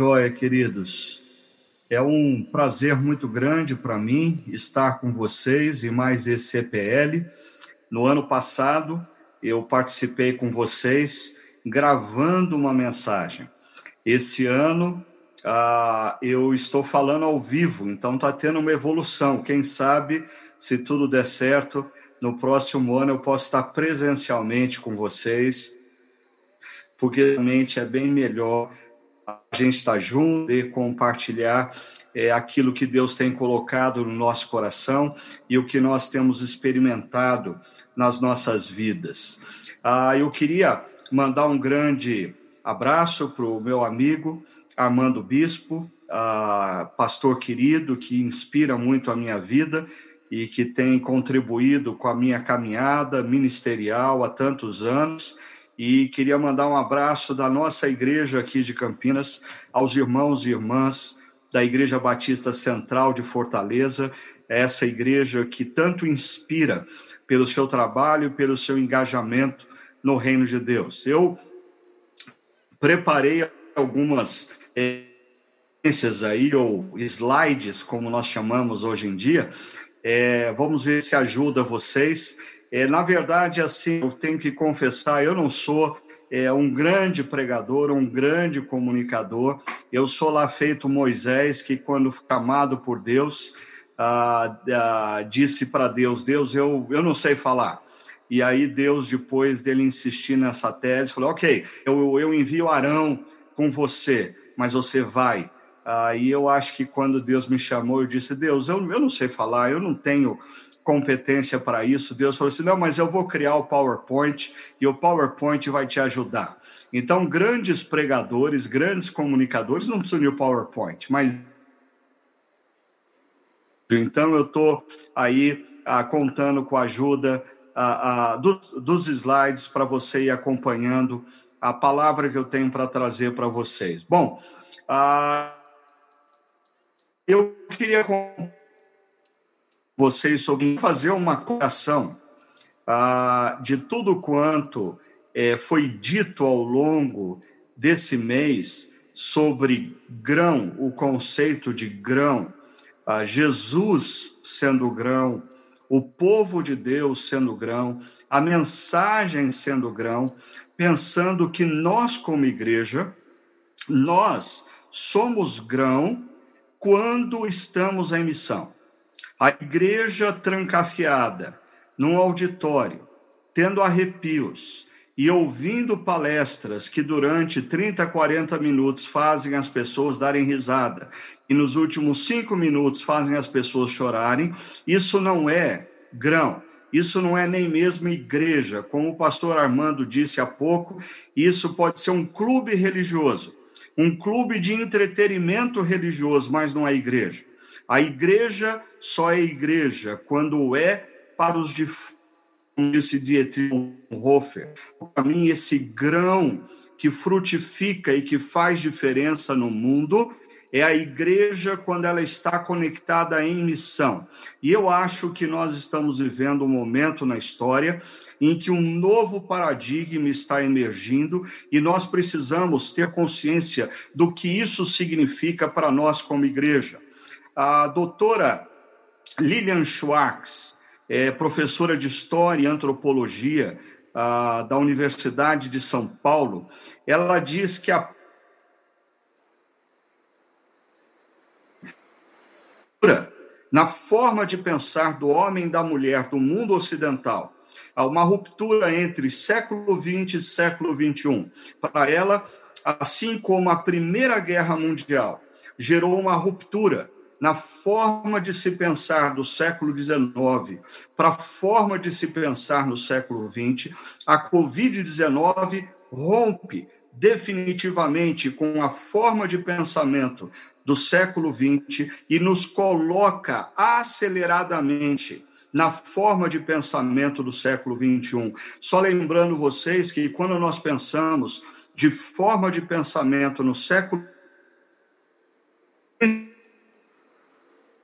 Joia, queridos. É um prazer muito grande para mim estar com vocês e mais esse CPL. No ano passado, eu participei com vocês gravando uma mensagem. Esse ano, ah, eu estou falando ao vivo, então está tendo uma evolução. Quem sabe, se tudo der certo, no próximo ano eu posso estar presencialmente com vocês, porque realmente é bem melhor a gente estar junto e compartilhar é, aquilo que Deus tem colocado no nosso coração e o que nós temos experimentado nas nossas vidas. Ah, eu queria mandar um grande abraço para o meu amigo Armando Bispo, ah, pastor querido, que inspira muito a minha vida e que tem contribuído com a minha caminhada ministerial há tantos anos e queria mandar um abraço da nossa igreja aqui de Campinas aos irmãos e irmãs da Igreja Batista Central de Fortaleza, essa igreja que tanto inspira pelo seu trabalho, pelo seu engajamento no reino de Deus. Eu preparei algumas experiências aí, ou slides, como nós chamamos hoje em dia. É, vamos ver se ajuda vocês. É, na verdade, assim, eu tenho que confessar, eu não sou é, um grande pregador, um grande comunicador. Eu sou lá feito Moisés, que quando amado por Deus, ah, ah, disse para Deus, Deus, eu, eu não sei falar. E aí Deus, depois dele insistir nessa tese, falou, ok, eu, eu envio Arão com você, mas você vai. Aí eu acho que quando Deus me chamou, eu disse, Deus, eu, eu não sei falar, eu não tenho competência para isso. Deus falou assim: não, mas eu vou criar o PowerPoint e o PowerPoint vai te ajudar. Então, grandes pregadores, grandes comunicadores não precisam de um PowerPoint, mas. Então, eu estou aí ah, contando com a ajuda ah, ah, dos, dos slides para você ir acompanhando a palavra que eu tenho para trazer para vocês. Bom, ah, eu queria vocês sobre fazer uma correção ah, de tudo quanto eh, foi dito ao longo desse mês sobre grão, o conceito de grão, ah, Jesus sendo grão, o povo de Deus sendo grão, a mensagem sendo grão, pensando que nós, como igreja, nós somos grão quando estamos em missão. A igreja trancafiada, num auditório, tendo arrepios e ouvindo palestras que durante 30, 40 minutos fazem as pessoas darem risada e nos últimos cinco minutos fazem as pessoas chorarem, isso não é grão. Isso não é nem mesmo igreja, como o pastor Armando disse há pouco, isso pode ser um clube religioso, um clube de entretenimento religioso, mas não é igreja. A igreja só é igreja quando é para os como disse Dietrich Hofer. Para mim, esse grão que frutifica e que faz diferença no mundo é a igreja quando ela está conectada em missão. E eu acho que nós estamos vivendo um momento na história em que um novo paradigma está emergindo e nós precisamos ter consciência do que isso significa para nós como igreja. A doutora Lilian Schwartz, é professora de História e Antropologia a, da Universidade de São Paulo, ela diz que a na forma de pensar do homem e da mulher do mundo ocidental, há uma ruptura entre século XX e século XXI. Para ela, assim como a Primeira Guerra Mundial gerou uma ruptura na forma de se pensar do século XIX para a forma de se pensar no século XX, a Covid-19 rompe definitivamente com a forma de pensamento do século XX e nos coloca aceleradamente na forma de pensamento do século XXI. Só lembrando vocês que quando nós pensamos de forma de pensamento no século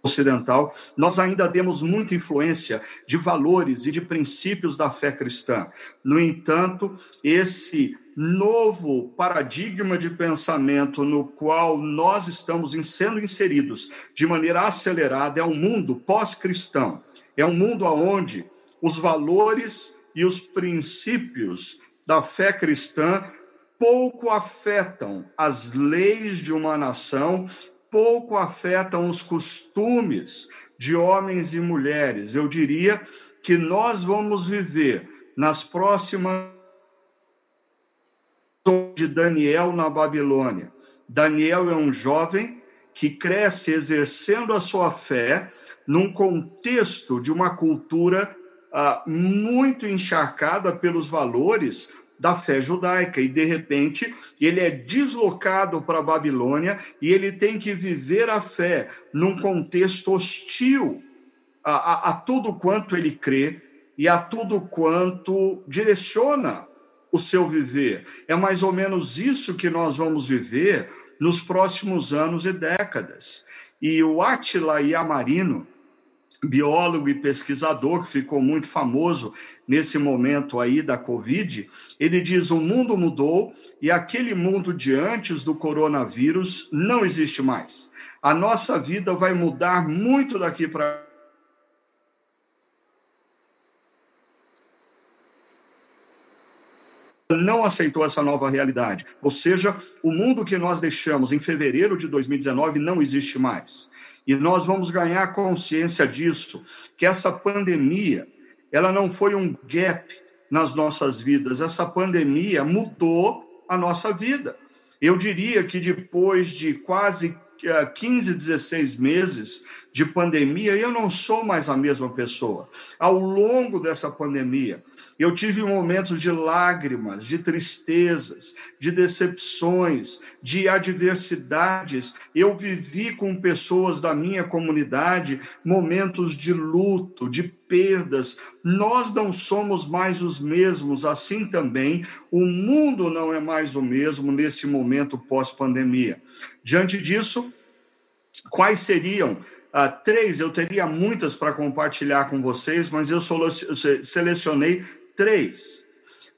ocidental, nós ainda temos muita influência de valores e de princípios da fé cristã. No entanto, esse novo paradigma de pensamento no qual nós estamos sendo inseridos de maneira acelerada é um mundo pós-cristão. É um mundo onde os valores e os princípios da fé cristã pouco afetam as leis de uma nação, pouco afetam os costumes de homens e mulheres. Eu diria que nós vamos viver nas próximas de Daniel na Babilônia. Daniel é um jovem que cresce exercendo a sua fé num contexto de uma cultura ah, muito encharcada pelos valores da fé judaica e de repente ele é deslocado para a Babilônia e ele tem que viver a fé num contexto hostil a, a, a tudo quanto ele crê e a tudo quanto direciona o seu viver. É mais ou menos isso que nós vamos viver nos próximos anos e décadas. E o Attila Yamarino, biólogo e pesquisador que ficou muito famoso nesse momento aí da Covid, ele diz: o mundo mudou e aquele mundo de antes do coronavírus não existe mais. A nossa vida vai mudar muito daqui para não aceitou essa nova realidade. Ou seja, o mundo que nós deixamos em fevereiro de 2019 não existe mais. E nós vamos ganhar consciência disso, que essa pandemia, ela não foi um gap nas nossas vidas, essa pandemia mudou a nossa vida. Eu diria que depois de quase 15, 16 meses de pandemia, eu não sou mais a mesma pessoa. Ao longo dessa pandemia, eu tive momentos de lágrimas, de tristezas, de decepções, de adversidades. Eu vivi com pessoas da minha comunidade momentos de luto, de perdas. Nós não somos mais os mesmos, assim também o mundo não é mais o mesmo nesse momento pós-pandemia. Diante disso, quais seriam Uh, três, eu teria muitas para compartilhar com vocês, mas eu selecionei três.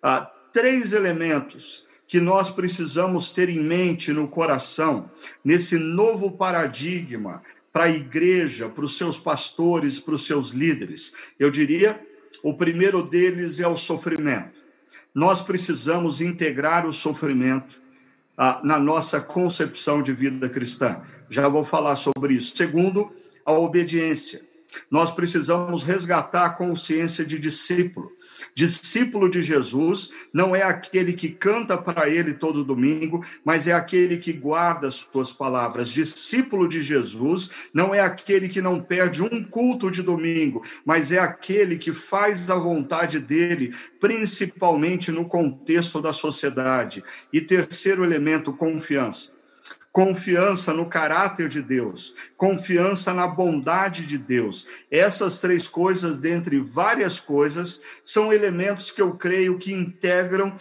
Ah, três elementos que nós precisamos ter em mente no coração, nesse novo paradigma para a igreja, para os seus pastores, para os seus líderes. Eu diria, o primeiro deles é o sofrimento. Nós precisamos integrar o sofrimento ah, na nossa concepção de vida cristã. Já vou falar sobre isso. Segundo, a obediência. Nós precisamos resgatar a consciência de discípulo. Discípulo de Jesus não é aquele que canta para ele todo domingo, mas é aquele que guarda as suas palavras. Discípulo de Jesus não é aquele que não perde um culto de domingo, mas é aquele que faz a vontade dele, principalmente no contexto da sociedade. E terceiro elemento, confiança confiança no caráter de Deus, confiança na bondade de Deus. Essas três coisas, dentre várias coisas, são elementos que eu creio que integram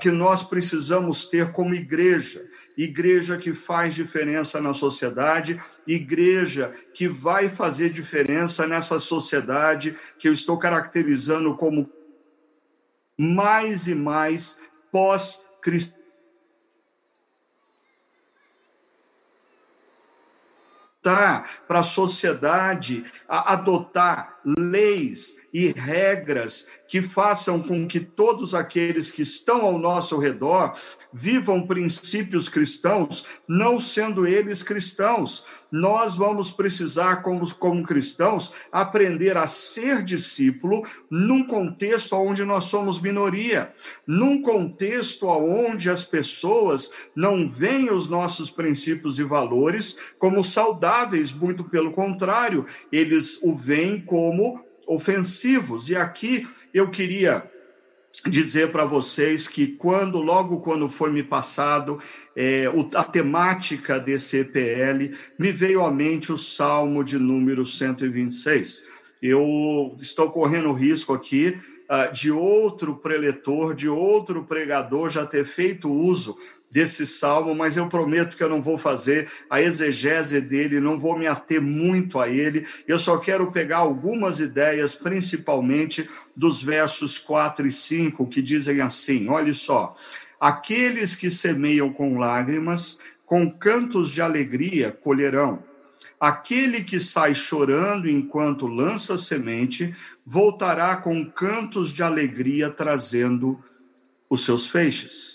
que nós precisamos ter como igreja, igreja que faz diferença na sociedade, igreja que vai fazer diferença nessa sociedade que eu estou caracterizando como mais e mais pós-cristã para a sociedade adotar leis e regras que façam com que todos aqueles que estão ao nosso redor vivam princípios cristãos, não sendo eles cristãos. Nós vamos precisar, como, como cristãos, aprender a ser discípulo num contexto onde nós somos minoria, num contexto onde as pessoas não veem os nossos princípios e valores como saudáveis, muito pelo contrário, eles o veem como ofensivos. E aqui eu queria dizer para vocês que quando logo quando foi me passado é, a temática desse EPL me veio à mente o Salmo de número 126. Eu estou correndo risco aqui uh, de outro preletor, de outro pregador já ter feito uso desse salmo, mas eu prometo que eu não vou fazer a exegese dele, não vou me ater muito a ele. Eu só quero pegar algumas ideias, principalmente dos versos 4 e 5, que dizem assim: olha só. Aqueles que semeiam com lágrimas, com cantos de alegria colherão. Aquele que sai chorando enquanto lança semente, voltará com cantos de alegria trazendo os seus feixes.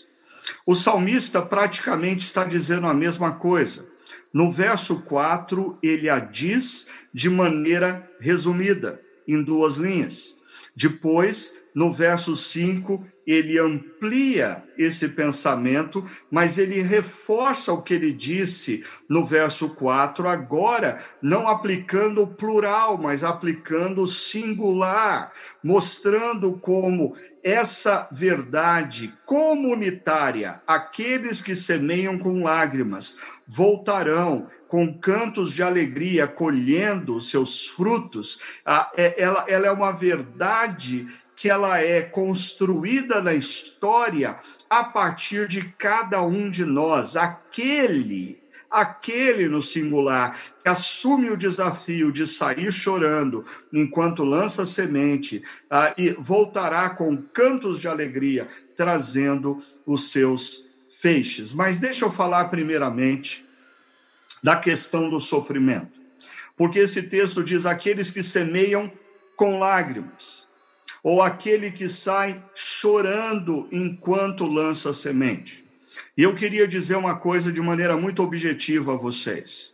O salmista praticamente está dizendo a mesma coisa. No verso 4, ele a diz de maneira resumida, em duas linhas. Depois, no verso 5, ele amplia esse pensamento, mas ele reforça o que ele disse no verso 4, agora não aplicando o plural, mas aplicando o singular, mostrando como essa verdade comunitária, aqueles que semeiam com lágrimas, voltarão com cantos de alegria, colhendo seus frutos. Ah, é, ela, ela é uma verdade que ela é construída na história a partir de cada um de nós, aquele aquele no singular que assume o desafio de sair chorando enquanto lança semente ah, e voltará com cantos de alegria trazendo os seus feixes. Mas deixa eu falar primeiramente da questão do sofrimento, porque esse texto diz aqueles que semeiam com lágrimas ou aquele que sai chorando enquanto lança semente. E eu queria dizer uma coisa de maneira muito objetiva a vocês.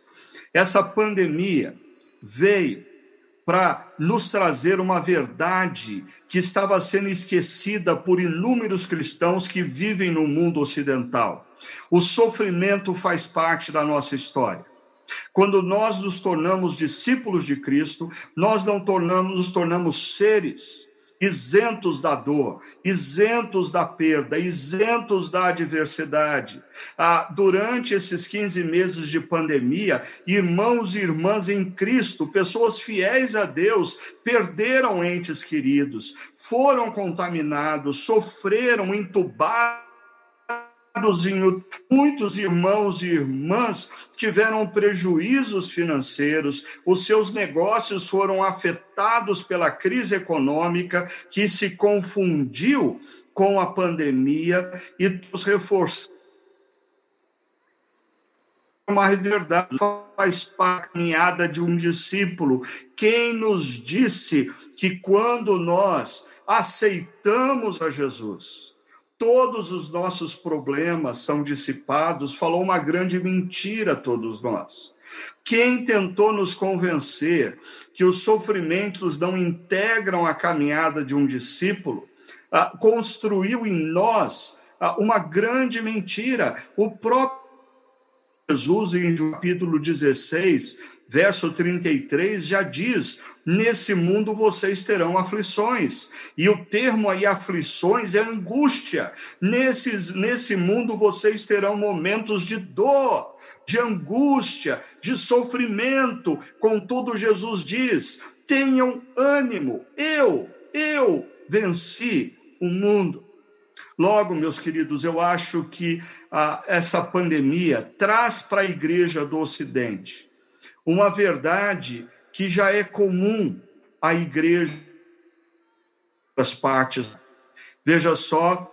Essa pandemia veio para nos trazer uma verdade que estava sendo esquecida por inúmeros cristãos que vivem no mundo ocidental. O sofrimento faz parte da nossa história. Quando nós nos tornamos discípulos de Cristo, nós não tornamos, nos tornamos seres isentos da dor, isentos da perda, isentos da adversidade. Ah, durante esses 15 meses de pandemia, irmãos e irmãs em Cristo, pessoas fiéis a Deus, perderam entes queridos, foram contaminados, sofreram, entubados muitos irmãos e irmãs tiveram prejuízos financeiros, os seus negócios foram afetados pela crise econômica que se confundiu com a pandemia e os reforçou uma verdade faz parte de um discípulo. Quem nos disse que quando nós aceitamos a Jesus, todos os nossos problemas são dissipados, falou uma grande mentira a todos nós. Quem tentou nos convencer que os sofrimentos não integram a caminhada de um discípulo, ah, construiu em nós ah, uma grande mentira. O próprio Jesus, em capítulo 16, verso 33, já diz: Nesse mundo vocês terão aflições. E o termo aí, aflições, é angústia. Nesse, nesse mundo vocês terão momentos de dor, de angústia, de sofrimento. Contudo, Jesus diz: tenham ânimo, eu, eu venci o mundo. Logo, meus queridos, eu acho que ah, essa pandemia traz para a igreja do Ocidente uma verdade que já é comum à igreja das partes. Veja só,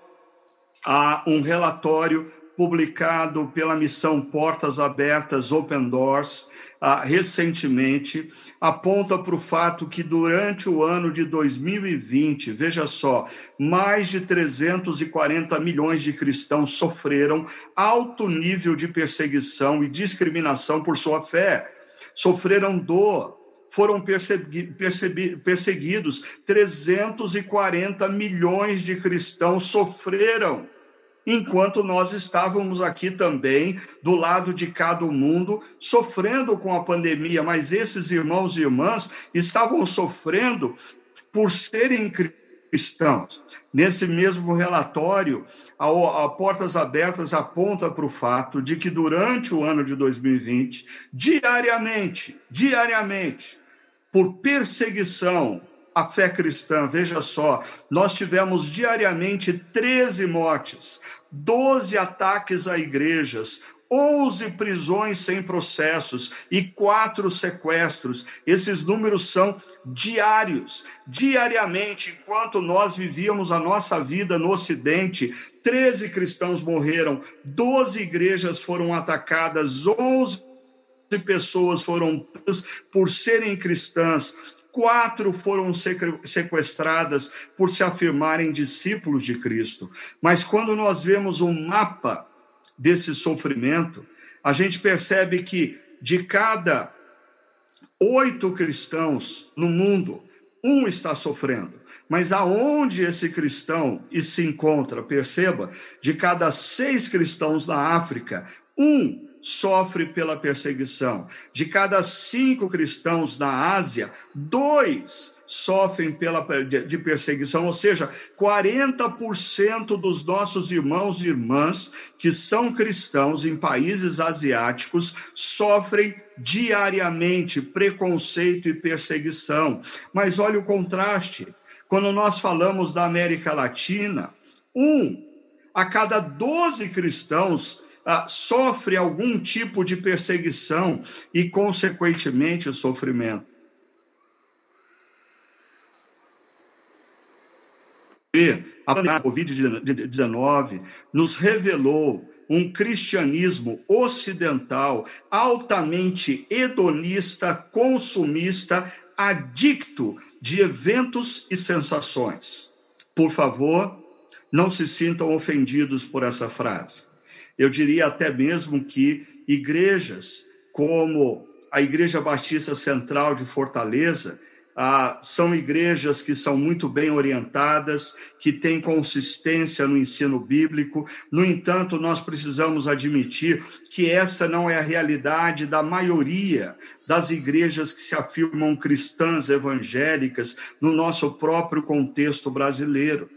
há um relatório publicado pela missão Portas Abertas Open Doors ah, recentemente aponta para o fato que durante o ano de 2020, veja só, mais de 340 milhões de cristãos sofreram alto nível de perseguição e discriminação por sua fé, sofreram dor, foram perseguidos, 340 milhões de cristãos sofreram enquanto nós estávamos aqui também, do lado de cada mundo, sofrendo com a pandemia, mas esses irmãos e irmãs estavam sofrendo por serem cristãos. Nesse mesmo relatório, a, a Portas Abertas aponta para o fato de que durante o ano de 2020, diariamente, diariamente, por perseguição a fé cristã. Veja só, nós tivemos diariamente 13 mortes, 12 ataques a igrejas, 11 prisões sem processos e quatro sequestros. Esses números são diários. Diariamente, enquanto nós vivíamos a nossa vida no Ocidente, 13 cristãos morreram, 12 igrejas foram atacadas, 11 pessoas foram por serem cristãs, quatro foram sequestradas por se afirmarem discípulos de Cristo. Mas quando nós vemos um mapa desse sofrimento, a gente percebe que de cada oito cristãos no mundo, um está sofrendo. Mas aonde esse cristão se encontra, perceba, de cada seis cristãos na África, um sofre pela perseguição. De cada cinco cristãos na Ásia, dois sofrem pela, de, perseguição, ou seja, 40% dos nossos irmãos e irmãs que são cristãos em países asiáticos sofrem diariamente preconceito e perseguição. Mas olha o contraste. Quando nós falamos da América Latina, um a cada 12 cristãos ah, sofre algum tipo de perseguição e, consequentemente, sofrimento. A Covid-19 nos revelou um cristianismo ocidental altamente hedonista, consumista, adicto de eventos e sensações. Por favor, não se sintam ofendidos por essa frase. Eu diria até mesmo que igrejas como a Igreja Batista Central de Fortaleza ah, são igrejas que são muito bem orientadas, que têm consistência no ensino bíblico. No entanto, nós precisamos admitir que essa não é a realidade da maioria das igrejas que se afirmam cristãs evangélicas no nosso próprio contexto brasileiro.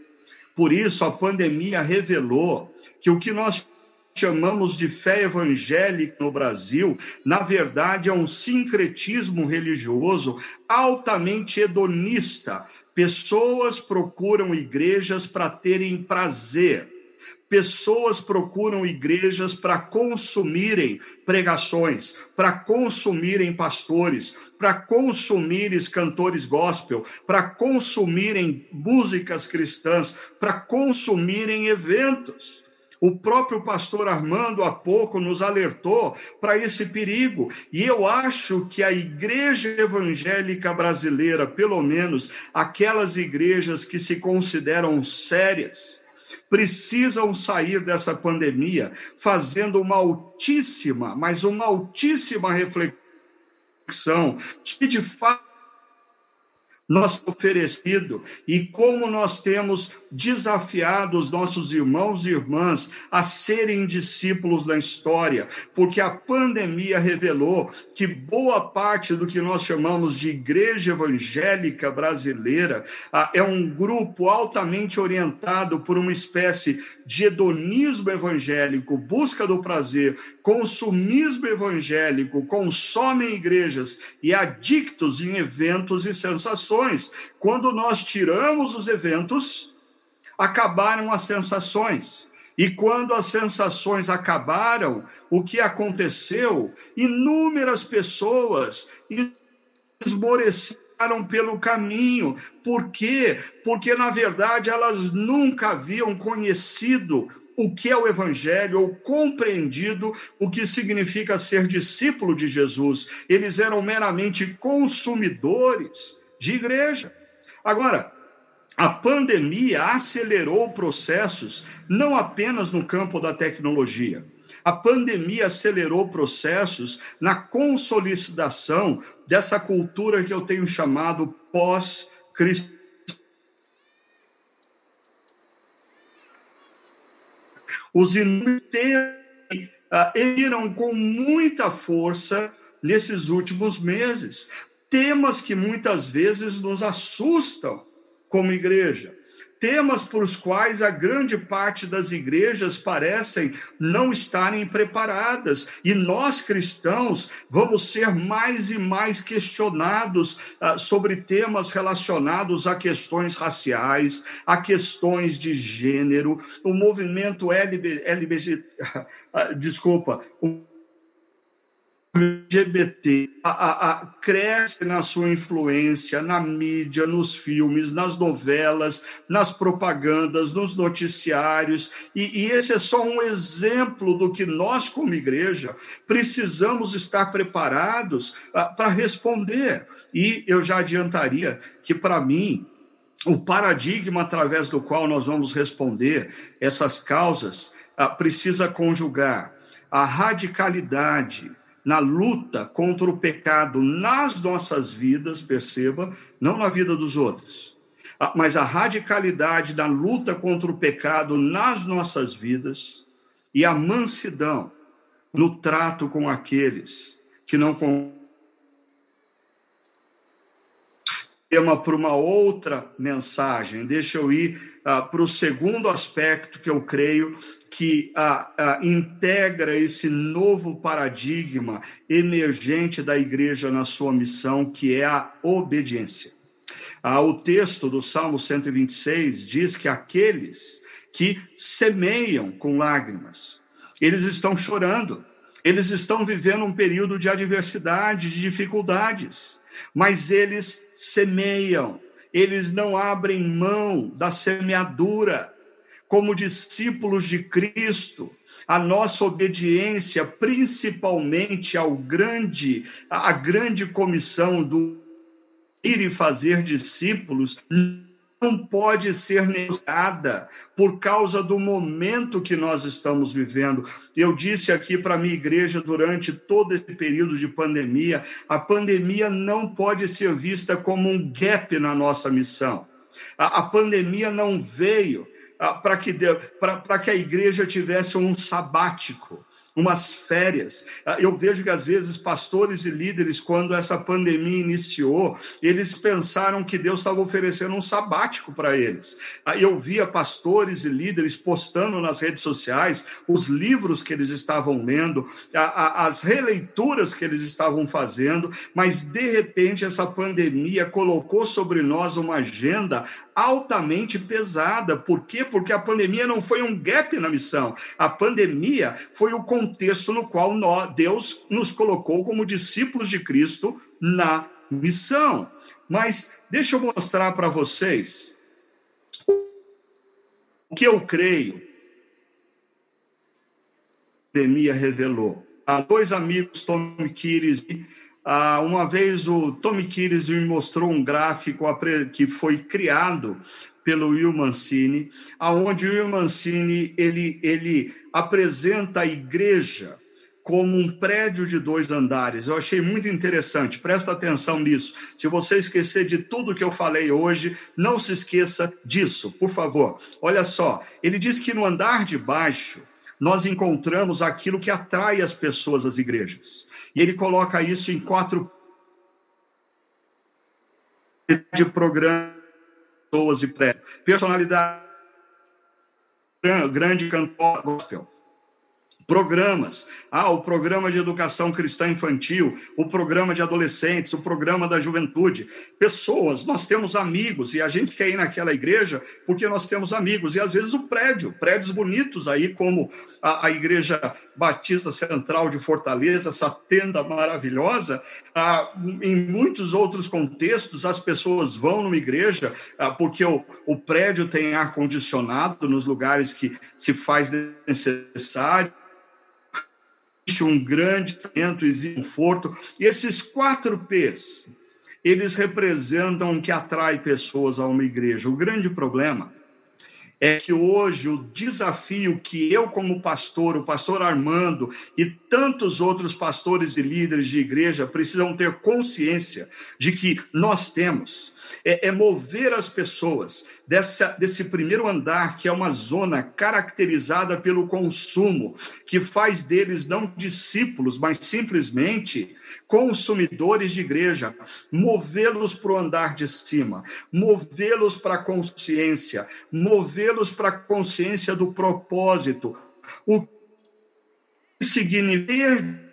Por isso, a pandemia revelou que o que nós chamamos de fé evangélica no Brasil, na verdade é um sincretismo religioso altamente hedonista. Pessoas procuram igrejas para terem prazer. Pessoas procuram igrejas para consumirem pregações, para consumirem pastores, para consumirem cantores gospel, para consumirem músicas cristãs, para consumirem eventos. O próprio pastor Armando há pouco nos alertou para esse perigo, e eu acho que a igreja evangélica brasileira, pelo menos aquelas igrejas que se consideram sérias, precisam sair dessa pandemia fazendo uma altíssima, mas uma altíssima reflexão. De de fato nós oferecido. E como nós temos desafiado os nossos irmãos e irmãs a serem discípulos da história, porque a pandemia revelou que boa parte do que nós chamamos de igreja evangélica brasileira é um grupo altamente orientado por uma espécie de hedonismo evangélico, busca do prazer, consumismo evangélico, consomem igrejas e adictos em eventos e sensações. Quando nós tiramos os eventos, acabaram as sensações. E quando as sensações acabaram, o que aconteceu? Inúmeras pessoas esmoreceram pelo caminho. Por quê? Porque, na verdade, elas nunca haviam conhecido o que é o Evangelho ou compreendido o que significa ser discípulo de Jesus. Eles eram meramente consumidores de igreja. Agora, a pandemia acelerou processos não apenas no campo da tecnologia. A pandemia acelerou processos na consolidação dessa cultura que eu tenho chamado pós-cristã. Os inúmeros uh, com muita força nesses últimos meses. Temas que muitas vezes nos assustam como igreja. Temas para os quais a grande parte das igrejas parecem não estarem preparadas. E nós cristãos vamos ser mais e mais questionados uh, sobre temas relacionados a questões raciais, a questões de gênero, o movimento LB, LBG, ah, desculpa, o LGBT a, a, a, cresce na sua influência na mídia, nos filmes, nas novelas, nas propagandas, nos noticiários, e, e esse é só um exemplo do que nós, como igreja, precisamos estar preparados para responder. E eu já adiantaria que, para mim, o paradigma através do qual nós vamos responder essas causas uh, precisa conjugar a radicalidade na luta contra o pecado nas nossas vidas, perceba, não na vida dos outros, ah, mas a radicalidade da luta contra o pecado nas nossas vidas e a mansidão no trato com aqueles que não tema para uma outra mensagem. Deixa eu ir uh, para o segundo aspecto que eu creio que uh, uh, integra esse novo paradigma emergente da igreja na sua missão, que é a obediência. o texto do Salmo 126 diz que aqueles que semeiam com lágrimas, eles estão chorando, eles estão vivendo um período de adversidade, de dificuldades mas eles semeiam, eles não abrem mão da semeadura. Como discípulos de Cristo, a nossa obediência, principalmente ao grande, a grande comissão do ir e fazer discípulos, não pode ser negada por causa do momento que nós estamos vivendo. Eu disse aqui para a minha igreja durante todo esse período de pandemia: a pandemia não pode ser vista como um gap na nossa missão. A, a pandemia não veio ah, para que, que a igreja tivesse um sabático umas férias. Ah, eu vejo que às vezes pastores e líderes, quando essa pandemia iniciou, eles pensaram que Deus estava oferecendo um sabático para eles. Ah, eu via pastores e líderes postando nas redes sociais os livros que eles estavam lendo, as releituras que eles estavam fazendo, mas de repente essa pandemia colocou sobre nós uma agenda altamente pesada. Por quê? Porque a pandemia não foi um gap na missão. A pandemia foi o contexto no qual nós, Deus nos colocou como discípulos de Cristo na missão. Mas deixa eu mostrar para vocês o que eu creio. A pandemia revelou. Há dois amigos, Tom Kires ah, uma vez o Tommy Kires me mostrou um gráfico que foi criado pelo Will Mancini, aonde o Will Mancini ele, ele apresenta a igreja como um prédio de dois andares. Eu achei muito interessante. Presta atenção nisso. Se você esquecer de tudo que eu falei hoje, não se esqueça disso, por favor. Olha só, ele diz que no andar de baixo nós encontramos aquilo que atrai as pessoas às igrejas. E ele coloca isso em quatro de programas, pessoas e prédios. Personalidade, grande cantor gospel programas. Ah, o programa de educação cristã infantil, o programa de adolescentes, o programa da juventude. Pessoas, nós temos amigos e a gente quer ir naquela igreja porque nós temos amigos. E às vezes o prédio, prédios bonitos aí, como a, a Igreja Batista Central de Fortaleza, essa tenda maravilhosa. Ah, em muitos outros contextos, as pessoas vão numa igreja ah, porque o, o prédio tem ar-condicionado nos lugares que se faz necessário existe um grande talento, existe conforto. E esses quatro P's, eles representam o que atrai pessoas a uma igreja. O grande problema é que hoje o desafio que eu, como pastor, o pastor Armando e tantos outros pastores e líderes de igreja precisam ter consciência de que nós temos é, é mover as pessoas dessa, desse primeiro andar, que é uma zona caracterizada pelo consumo, que faz deles não discípulos, mas simplesmente consumidores de igreja, movê-los para o andar de cima, movê-los para a consciência, movê-los para a consciência do propósito. O que significa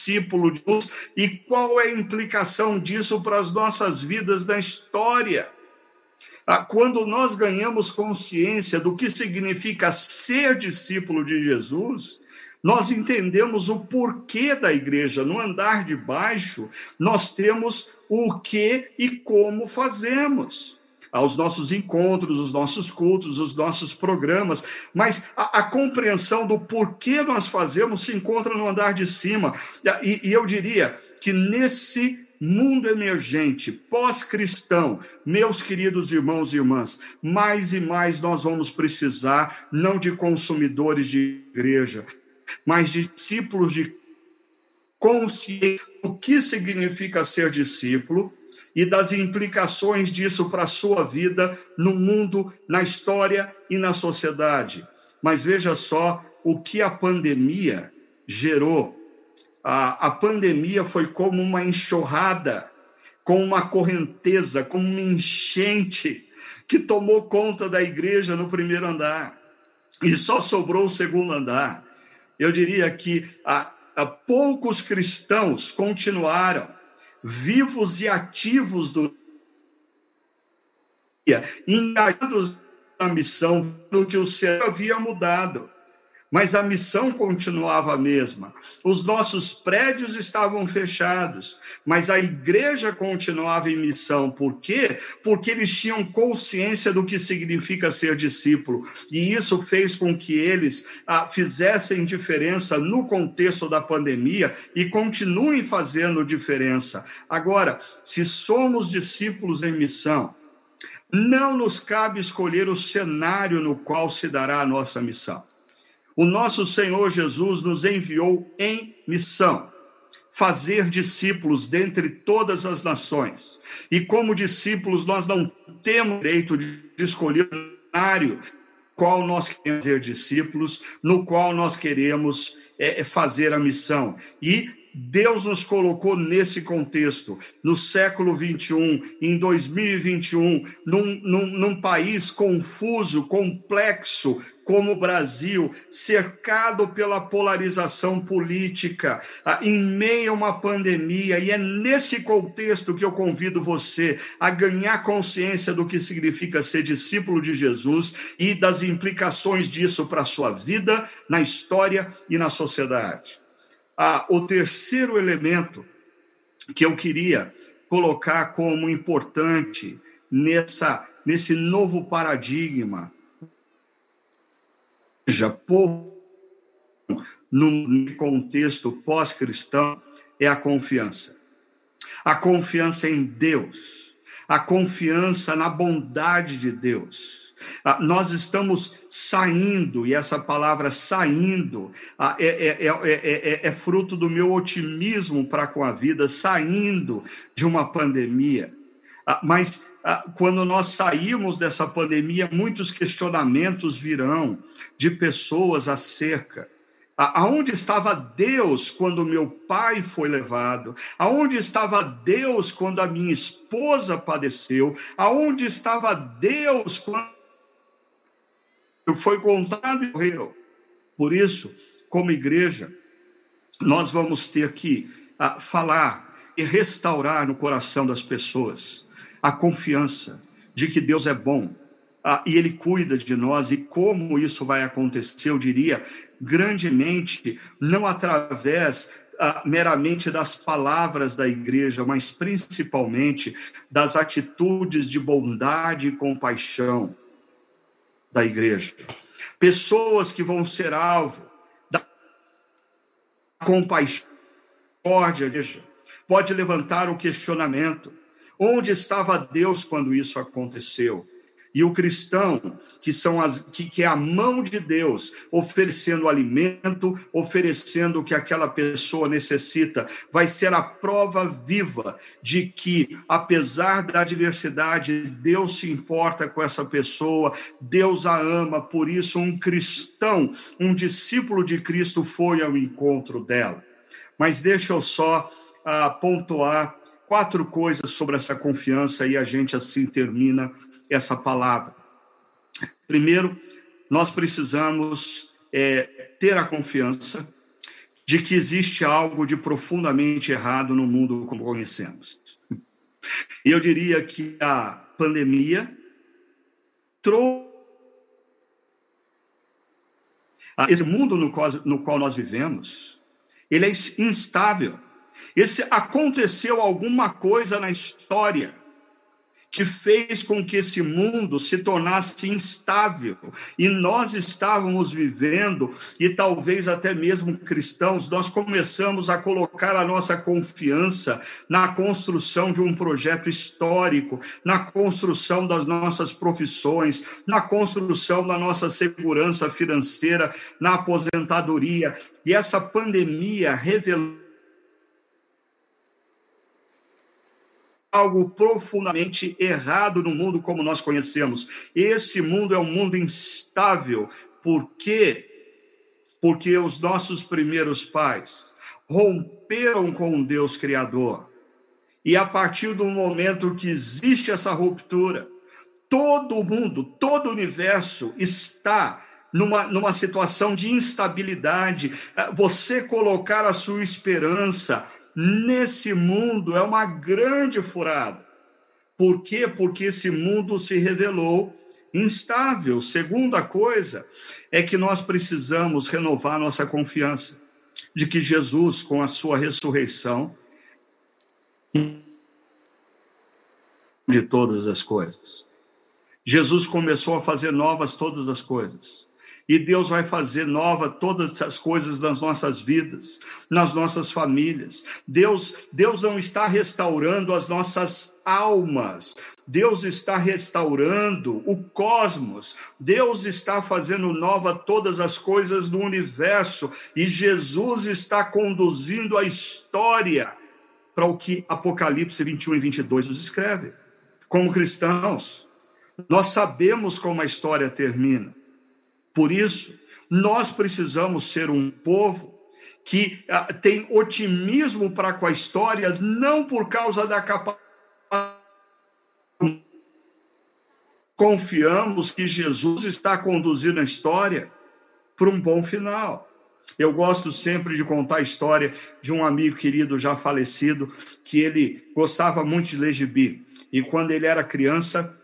discípulo de Deus e qual é a implicação disso para as nossas vidas na história. Ah, quando nós ganhamos consciência do que significa ser discípulo de Jesus, nós entendemos o porquê da igreja. No andar de baixo, nós temos o que e como fazemos aos nossos encontros, os nossos cultos, os nossos programas, mas a, a compreensão do porquê nós fazemos se encontra no andar de cima. E, e eu diria que nesse mundo emergente, pós-cristão, meus queridos irmãos e irmãs, mais e mais nós vamos precisar não de consumidores de igreja, mas de discípulos de consciência o que significa ser discípulo e das implicações disso para a sua vida no mundo, na história e na sociedade. Mas veja só o que a pandemia gerou. A, a pandemia foi como uma enxurrada, com uma correnteza, como uma enchente que tomou conta da igreja no primeiro andar e só sobrou o segundo andar. Eu diria que a, a poucos cristãos continuaram vivos e ativos do dia, engajados na missão, no que o céu havia mudado mas a missão continuava a mesma. Os nossos prédios estavam fechados, mas a igreja continuava em missão. Por quê? Porque eles tinham consciência do que significa ser discípulo, e isso fez com que eles ah, fizessem diferença no contexto da pandemia e continuem fazendo diferença. Agora, se somos discípulos em missão, não nos cabe escolher o cenário no qual se dará a nossa missão. O nosso Senhor Jesus nos enviou em missão, fazer discípulos dentre todas as nações. E como discípulos, nós não temos direito de escolher o cenário qual nós queremos ser discípulos, no qual nós queremos é, fazer a missão. E Deus nos colocou nesse contexto, no século 21, em 2021, num, num, num país confuso, complexo, como o Brasil, cercado pela polarização política, ah, em meio a uma pandemia, e é nesse contexto que eu convido você a ganhar consciência do que significa ser discípulo de Jesus e das implicações disso para a sua vida, na história e na sociedade. Ah, o terceiro elemento que eu queria colocar como importante nessa, nesse novo paradigma, já povo no contexto pós-cristão, é a confiança. A confiança em Deus, a confiança na bondade de Deus nós estamos saindo, e essa palavra saindo ah, é, é, é, é, fruto do meu otimismo para com a vida, saindo de uma pandemia. Ah, mas quando nós saímos dessa pandemia, muitos questionamentos virão de pessoas acerca Aonde estava Deus quando meu pai foi levado? Aonde estava Deus quando a minha esposa padeceu? Aonde estava Deus quando foi contado e morreu. Por isso, como igreja, nós vamos ter que uh, falar e restaurar no coração das pessoas a confiança de que Deus é bom uh, e Ele cuida de nós. E como isso vai acontecer, eu diria, grandemente, não através Uh, meramente das palavras da igreja, mas principalmente das atitudes de bondade e compaixão da igreja. Pessoas que vão ser alvo da compaixão, pode levantar o questionamento: onde estava Deus quando isso aconteceu? E o cristão, que, são as, que, que é a mão de Deus, oferecendo alimento, oferecendo o que aquela pessoa necessita, vai ser a prova viva de que, apesar da adversidade, Deus se importa com essa pessoa, Deus a ama, por isso, um cristão, um discípulo de Cristo foi ao encontro dela. Mas deixa eu só uh, pontuar quatro coisas sobre essa confiança e a gente assim termina essa palavra. Primeiro, nós precisamos é, ter a confiança de que existe algo de profundamente errado no mundo como conhecemos. Eu diria que a pandemia trouxe esse mundo no qual, no qual nós vivemos, ele é instável. Esse aconteceu alguma coisa na história que fez com que esse mundo se tornasse instável. E nós estávamos vivendo, e talvez até mesmo cristãos, nós começamos a colocar a nossa confiança na construção de um projeto histórico, na construção das nossas profissões, na construção da nossa segurança financeira, na aposentadoria. E essa pandemia revelou algo profundamente errado no mundo como nós conhecemos. Esse mundo é um mundo instável. Por quê? Porque os nossos primeiros pais romperam com Deus Criador. E a partir do momento que existe essa ruptura, todo o mundo, todo o universo está numa, numa situação de instabilidade. Você colocar a sua esperança nesse mundo é uma grande furada. Por quê? Porque esse mundo se revelou instável. Segunda coisa é que nós precisamos renovar nossa confiança de que Jesus, com a sua ressurreição, de todas as coisas. Jesus começou a fazer novas todas as coisas e Deus vai fazer nova todas as coisas nas nossas vidas, nas nossas famílias. Deus, Deus não está restaurando as nossas almas. Deus está restaurando o cosmos. Deus está fazendo nova todas as coisas do universo e Jesus está conduzindo a história para o que Apocalipse 21 e 22 nos escreve. Como cristãos, nós sabemos como a história termina. Por isso, nós precisamos ser um povo que uh, tem otimismo para com a história, não por causa da capacidade. Confiamos que Jesus está conduzindo a história para um bom final. Eu gosto sempre de contar a história de um amigo querido já falecido, que ele gostava muito de ler gibi. E quando ele era criança,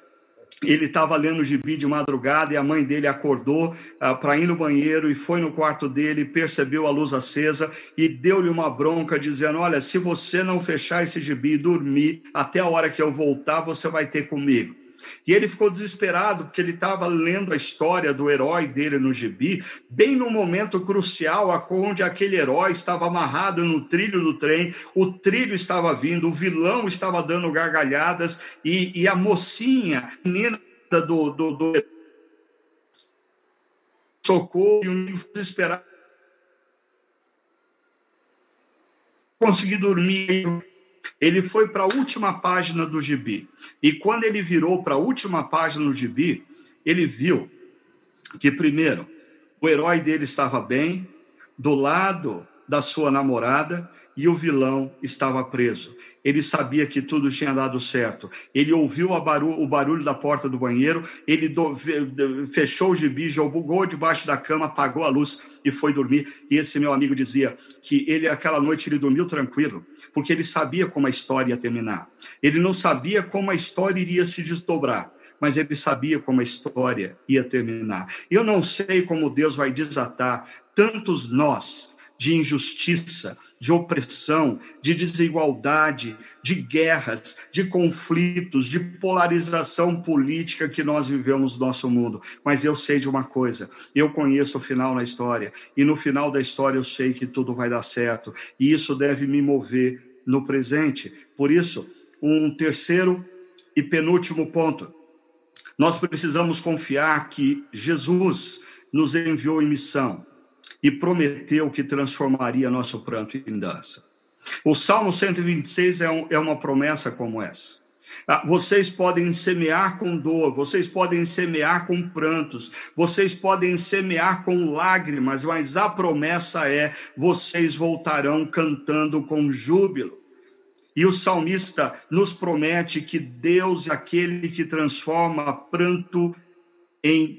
ele estava lendo o gibi de madrugada e a mãe dele acordou ah, para ir no banheiro e foi no quarto dele, percebeu a luz acesa e deu-lhe uma bronca, dizendo: Olha, se você não fechar esse gibi e dormir até a hora que eu voltar, você vai ter comigo. E ele ficou desesperado porque ele estava lendo a história do herói dele no gibi, bem no momento crucial onde aquele herói estava amarrado no trilho do trem, o trilho estava vindo, o vilão estava dando gargalhadas e, e a mocinha, menina do, do, do socorro e um desesperado. Consegui dormir ele foi para a última página do gibi. E quando ele virou para a última página do gibi, ele viu que, primeiro, o herói dele estava bem, do lado da sua namorada, e o vilão estava preso. Ele sabia que tudo tinha dado certo. Ele ouviu o barulho da porta do banheiro, ele do, fechou o gibi, jogou debaixo da cama, apagou a luz e foi dormir. E esse meu amigo dizia que ele aquela noite ele dormiu tranquilo, porque ele sabia como a história ia terminar. Ele não sabia como a história iria se desdobrar mas ele sabia como a história ia terminar. Eu não sei como Deus vai desatar tantos nós de injustiça, de opressão, de desigualdade, de guerras, de conflitos, de polarização política que nós vivemos no nosso mundo. Mas eu sei de uma coisa: eu conheço o final na história, e no final da história eu sei que tudo vai dar certo, e isso deve me mover no presente. Por isso, um terceiro e penúltimo ponto. Nós precisamos confiar que Jesus nos enviou em missão e prometeu que transformaria nosso pranto em dança. O Salmo 126 é, um, é uma promessa como essa. Ah, vocês podem semear com dor, vocês podem semear com prantos, vocês podem semear com lágrimas, mas a promessa é: vocês voltarão cantando com júbilo. E o salmista nos promete que Deus é aquele que transforma pranto em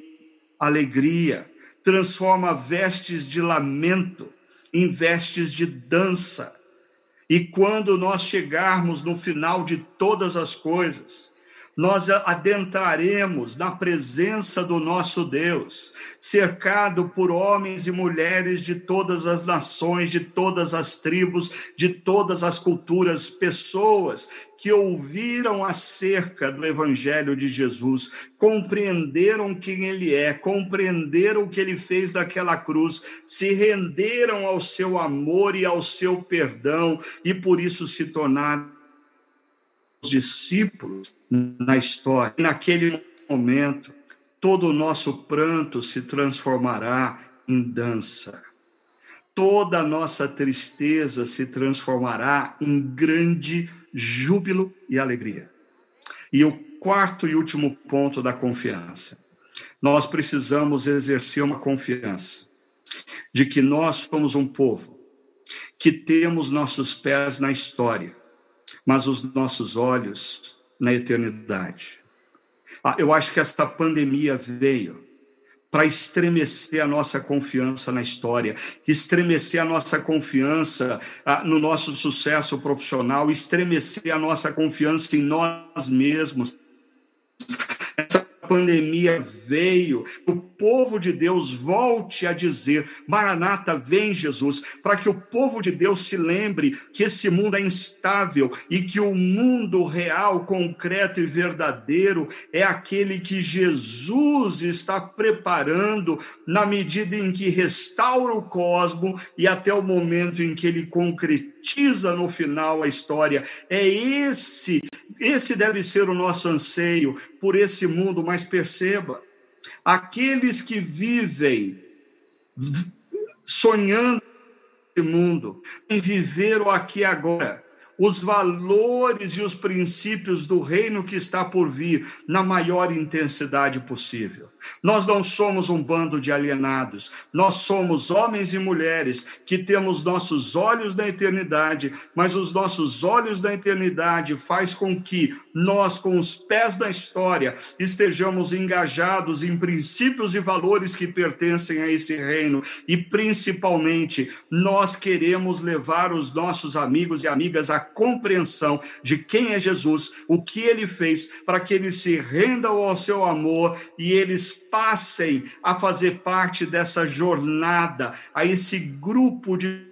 alegria, transforma vestes de lamento em vestes de dança. E quando nós chegarmos no final de todas as coisas, nós adentraremos na presença do nosso Deus, cercado por homens e mulheres de todas as nações, de todas as tribos, de todas as culturas, pessoas que ouviram acerca do Evangelho de Jesus, compreenderam quem ele é, compreenderam o que ele fez daquela cruz, se renderam ao seu amor e ao seu perdão e por isso se tornaram discípulos na história. Naquele momento, todo o nosso pranto se transformará em dança. Toda a nossa tristeza se transformará em grande júbilo e alegria. E o quarto e último ponto da confiança. Nós precisamos exercer uma confiança de que nós somos um povo que temos nossos pés na história mas os nossos olhos na eternidade. Ah, eu acho que esta pandemia veio para estremecer a nossa confiança na história, estremecer a nossa confiança ah, no nosso sucesso profissional, estremecer a nossa confiança em nós mesmos. Essa pandemia veio, povo de Deus volte a dizer: Maranata, vem Jesus, para que o povo de Deus se lembre que esse mundo é instável e que o mundo real, concreto e verdadeiro é aquele que Jesus está preparando na medida em que restaura o cosmo e até o momento em que ele concretiza no final a história. É esse, esse deve ser o nosso anseio por esse mundo, mas perceba, aqueles que vivem sonhando esse mundo, em viver o aqui agora, os valores e os princípios do reino que está por vir na maior intensidade possível. Nós não somos um bando de alienados, nós somos homens e mulheres que temos nossos olhos na eternidade, mas os nossos olhos na eternidade faz com que nós, com os pés na história, estejamos engajados em princípios e valores que pertencem a esse reino e principalmente nós queremos levar os nossos amigos e amigas à compreensão de quem é Jesus, o que ele fez para que eles se rendam ao seu amor e eles passem a fazer parte dessa jornada, a esse grupo de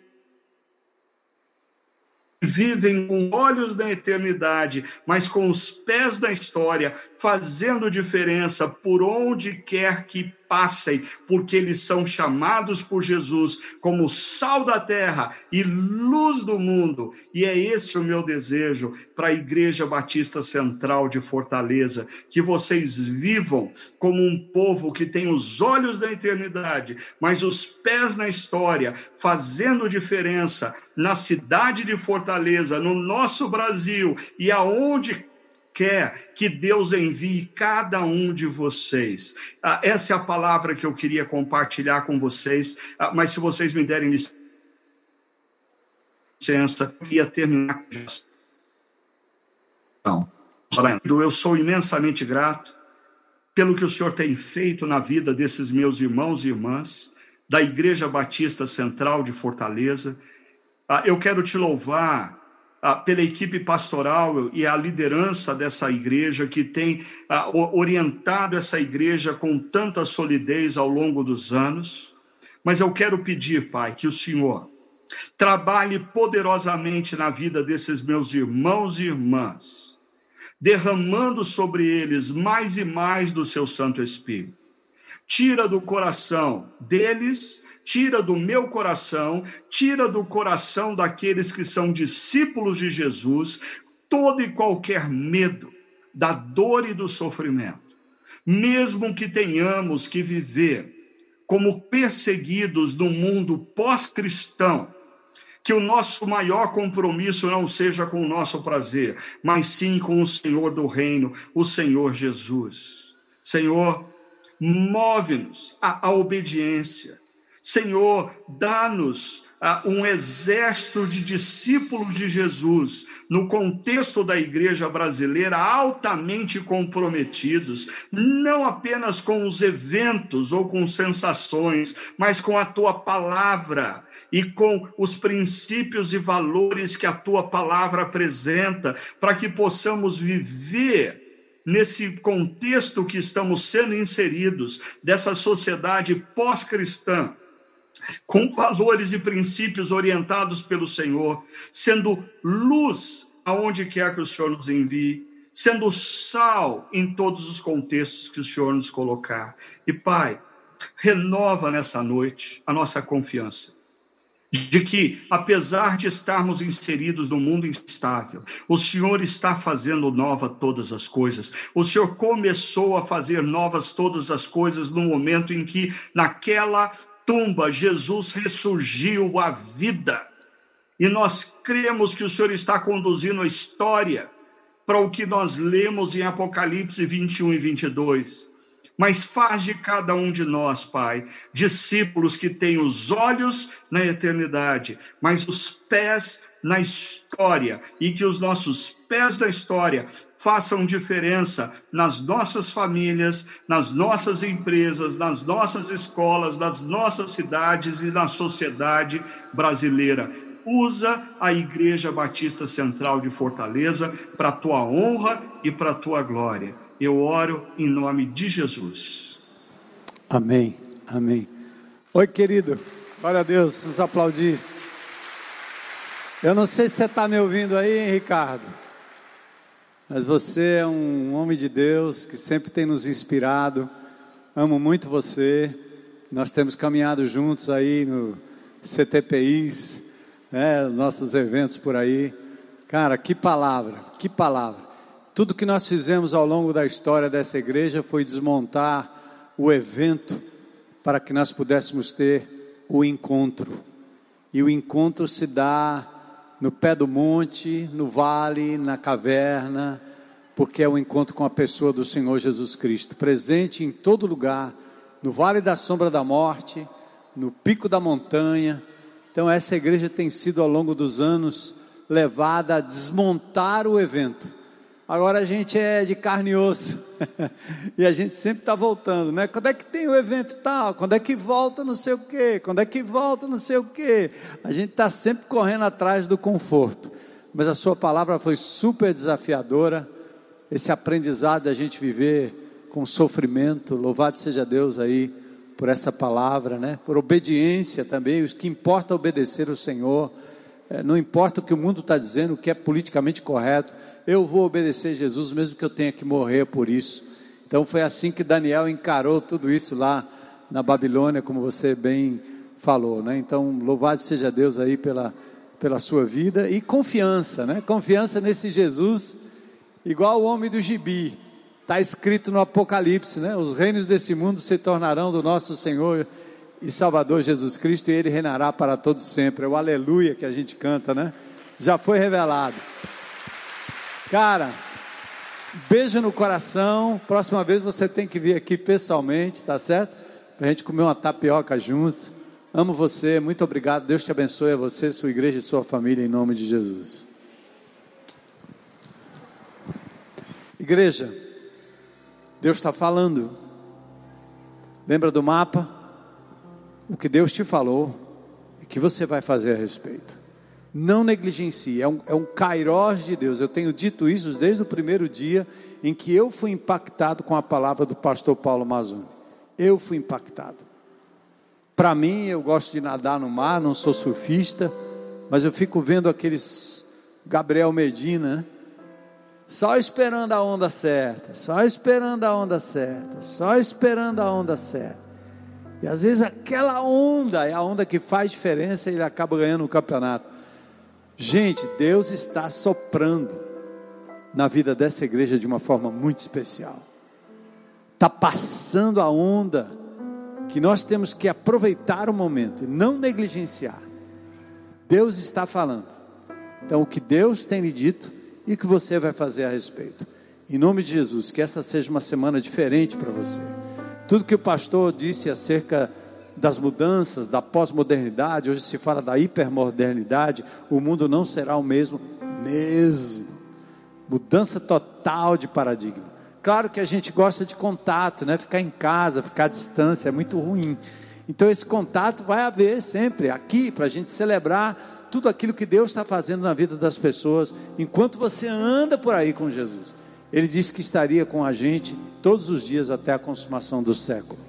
vivem com olhos na eternidade, mas com os pés na história, fazendo diferença por onde quer que passem, porque eles são chamados por Jesus como sal da terra e luz do mundo. E é esse o meu desejo para a Igreja Batista Central de Fortaleza, que vocês vivam como um povo que tem os olhos da eternidade, mas os pés na história, fazendo diferença na cidade de Fortaleza, no nosso Brasil e aonde quer que Deus envie cada um de vocês. Ah, essa é a palavra que eu queria compartilhar com vocês, ah, mas se vocês me derem licença, eu ia terminar com eu sou imensamente grato pelo que o Senhor tem feito na vida desses meus irmãos e irmãs da Igreja Batista Central de Fortaleza. Ah, eu quero te louvar pela equipe pastoral e a liderança dessa igreja, que tem orientado essa igreja com tanta solidez ao longo dos anos. Mas eu quero pedir, Pai, que o Senhor trabalhe poderosamente na vida desses meus irmãos e irmãs, derramando sobre eles mais e mais do seu Santo Espírito. Tira do coração deles tira do meu coração, tira do coração daqueles que são discípulos de Jesus todo e qualquer medo da dor e do sofrimento. mesmo que tenhamos que viver como perseguidos no mundo pós-cristão, que o nosso maior compromisso não seja com o nosso prazer, mas sim com o Senhor do reino, o Senhor Jesus. Senhor, move-nos à, à obediência. Senhor, dá-nos um exército de discípulos de Jesus, no contexto da igreja brasileira, altamente comprometidos, não apenas com os eventos ou com sensações, mas com a tua palavra e com os princípios e valores que a tua palavra apresenta, para que possamos viver nesse contexto que estamos sendo inseridos, dessa sociedade pós-cristã com valores e princípios orientados pelo Senhor, sendo luz aonde quer que o Senhor nos envie, sendo sal em todos os contextos que o Senhor nos colocar. E Pai, renova nessa noite a nossa confiança de que, apesar de estarmos inseridos no mundo instável, o Senhor está fazendo nova todas as coisas. O Senhor começou a fazer novas todas as coisas no momento em que, naquela tumba, Jesus ressurgiu à vida. E nós cremos que o Senhor está conduzindo a história para o que nós lemos em Apocalipse 21 e 22. Mas faz de cada um de nós, Pai, discípulos que têm os olhos na eternidade, mas os pés na história, e que os nossos pés da história façam diferença nas nossas famílias, nas nossas empresas, nas nossas escolas, nas nossas cidades e na sociedade brasileira. Usa a Igreja Batista Central de Fortaleza para a tua honra e para a tua glória. Eu oro em nome de Jesus. Amém. Amém. Oi, querido. Glória a Deus. Vamos aplaudir. Eu não sei se você está me ouvindo aí, hein, Ricardo. Mas você é um homem de Deus que sempre tem nos inspirado. Amo muito você. Nós temos caminhado juntos aí no CTPIs, né, nossos eventos por aí. Cara, que palavra, que palavra. Tudo que nós fizemos ao longo da história dessa igreja foi desmontar o evento para que nós pudéssemos ter o encontro. E o encontro se dá no pé do monte, no vale, na caverna, porque é o encontro com a pessoa do Senhor Jesus Cristo, presente em todo lugar, no vale da sombra da morte, no pico da montanha. Então, essa igreja tem sido ao longo dos anos levada a desmontar o evento Agora a gente é de carne e osso. e a gente sempre está voltando, né? Quando é que tem o evento tal? Quando é que volta não sei o quê? Quando é que volta não sei o quê? A gente está sempre correndo atrás do conforto. Mas a sua palavra foi super desafiadora. Esse aprendizado da gente viver com sofrimento. Louvado seja Deus aí por essa palavra, né? Por obediência também. O que importa obedecer o Senhor. É, não importa o que o mundo está dizendo, o que é politicamente correto, eu vou obedecer Jesus, mesmo que eu tenha que morrer por isso. Então foi assim que Daniel encarou tudo isso lá na Babilônia, como você bem falou, né? Então, louvado seja Deus aí pela, pela sua vida e confiança, né? Confiança nesse Jesus, igual o homem do gibi. Está escrito no Apocalipse, né? Os reinos desse mundo se tornarão do nosso Senhor e Salvador Jesus Cristo, e Ele reinará para todos sempre. É o aleluia que a gente canta, né? Já foi revelado. Cara, beijo no coração. Próxima vez você tem que vir aqui pessoalmente, tá certo? Para a gente comer uma tapioca juntos. Amo você, muito obrigado. Deus te abençoe a você, sua igreja e sua família, em nome de Jesus. Igreja, Deus está falando. Lembra do mapa? O que Deus te falou e que você vai fazer a respeito. Não negligencie, é um, é um kairós de Deus. Eu tenho dito isso desde o primeiro dia em que eu fui impactado com a palavra do pastor Paulo Mazzoni. Eu fui impactado. Para mim, eu gosto de nadar no mar, não sou surfista, mas eu fico vendo aqueles Gabriel Medina, né? só esperando a onda certa, só esperando a onda certa, só esperando a onda certa. E às vezes aquela onda é a onda que faz diferença e ele acaba ganhando o campeonato. Gente, Deus está soprando na vida dessa igreja de uma forma muito especial. está passando a onda, que nós temos que aproveitar o momento e não negligenciar. Deus está falando. Então, o que Deus tem lhe dito e o que você vai fazer a respeito. Em nome de Jesus, que essa seja uma semana diferente para você. Tudo que o pastor disse acerca das mudanças, da pós-modernidade, hoje se fala da hipermodernidade, o mundo não será o mesmo, mesmo. Mudança total de paradigma. Claro que a gente gosta de contato, né? Ficar em casa, ficar à distância é muito ruim. Então esse contato vai haver sempre aqui para a gente celebrar tudo aquilo que Deus está fazendo na vida das pessoas enquanto você anda por aí com Jesus. Ele disse que estaria com a gente todos os dias até a consumação do século.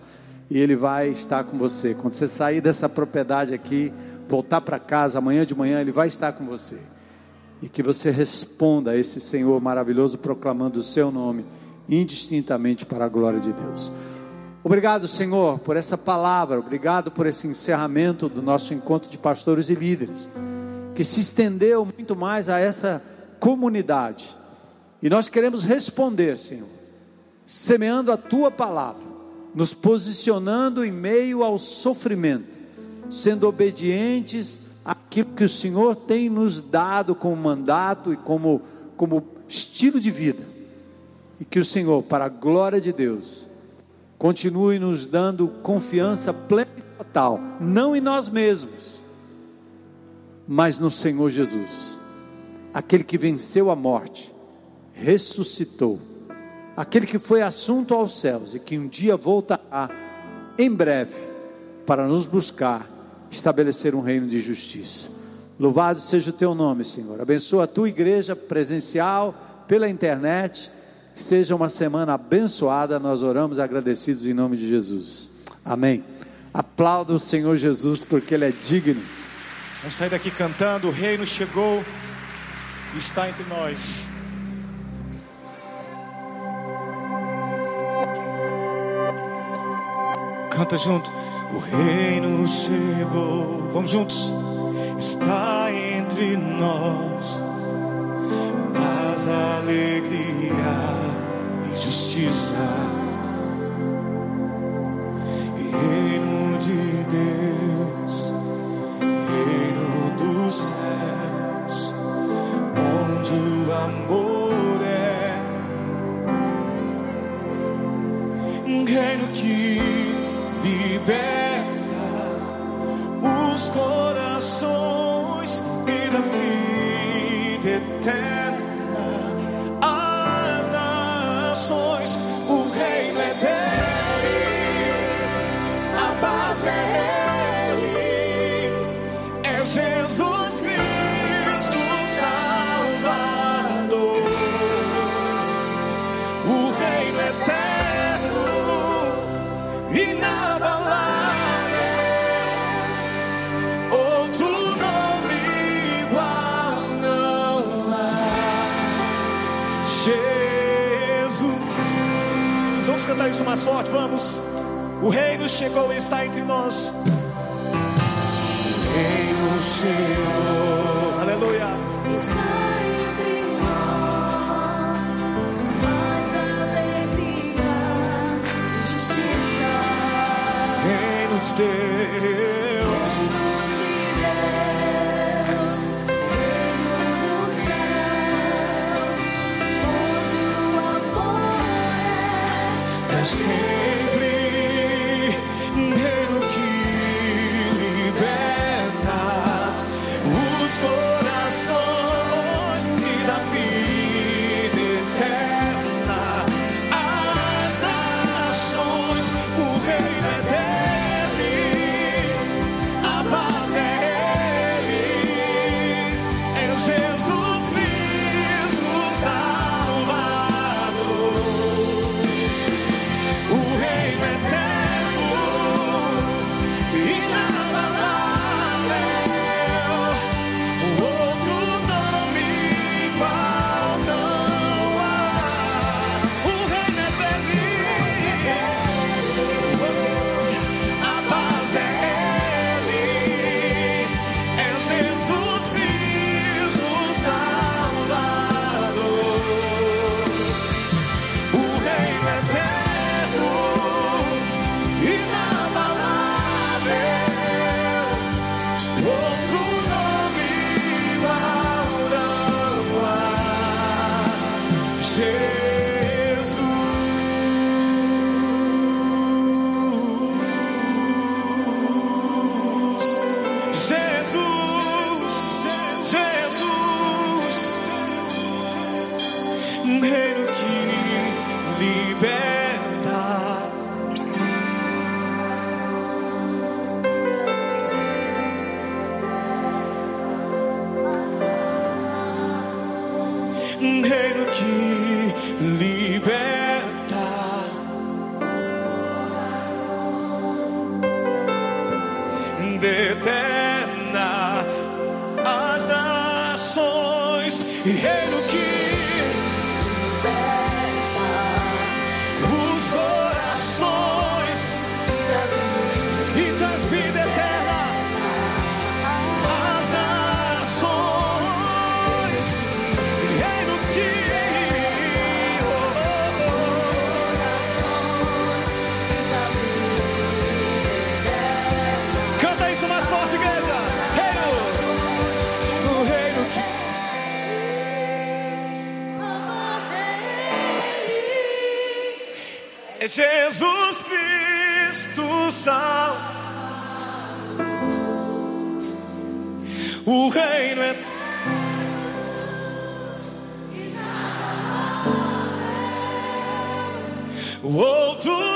E Ele vai estar com você. Quando você sair dessa propriedade aqui, voltar para casa amanhã de manhã, Ele vai estar com você. E que você responda a esse Senhor maravilhoso, proclamando o seu nome indistintamente para a glória de Deus. Obrigado, Senhor, por essa palavra, obrigado por esse encerramento do nosso encontro de pastores e líderes, que se estendeu muito mais a essa comunidade. E nós queremos responder, Senhor, semeando a tua palavra, nos posicionando em meio ao sofrimento, sendo obedientes àquilo que o Senhor tem nos dado como mandato e como, como estilo de vida. E que o Senhor, para a glória de Deus, continue nos dando confiança plena e total, não em nós mesmos, mas no Senhor Jesus, aquele que venceu a morte, ressuscitou, aquele que foi assunto aos céus e que um dia voltará em breve para nos buscar, estabelecer um reino de justiça. Louvado seja o teu nome, Senhor. Abençoa a tua igreja presencial, pela internet seja uma semana abençoada. Nós oramos agradecidos em nome de Jesus. Amém. Aplauda o Senhor Jesus porque Ele é digno. Vamos sair daqui cantando: O reino chegou, está entre nós. Canta junto. O reino chegou. Vamos juntos. Está entre nós. Paz, alegria justiça. Reino de Deus, reino dos céus, onde o amor é. Um reino que there. Cantar isso mais forte, vamos. O reino chegou e está entre nós. O reino chegou. Aleluia. Está entre nós. Mais alegria, justiça. Reino de Deus. Jesus Cristo salva. O reino é e nada o outro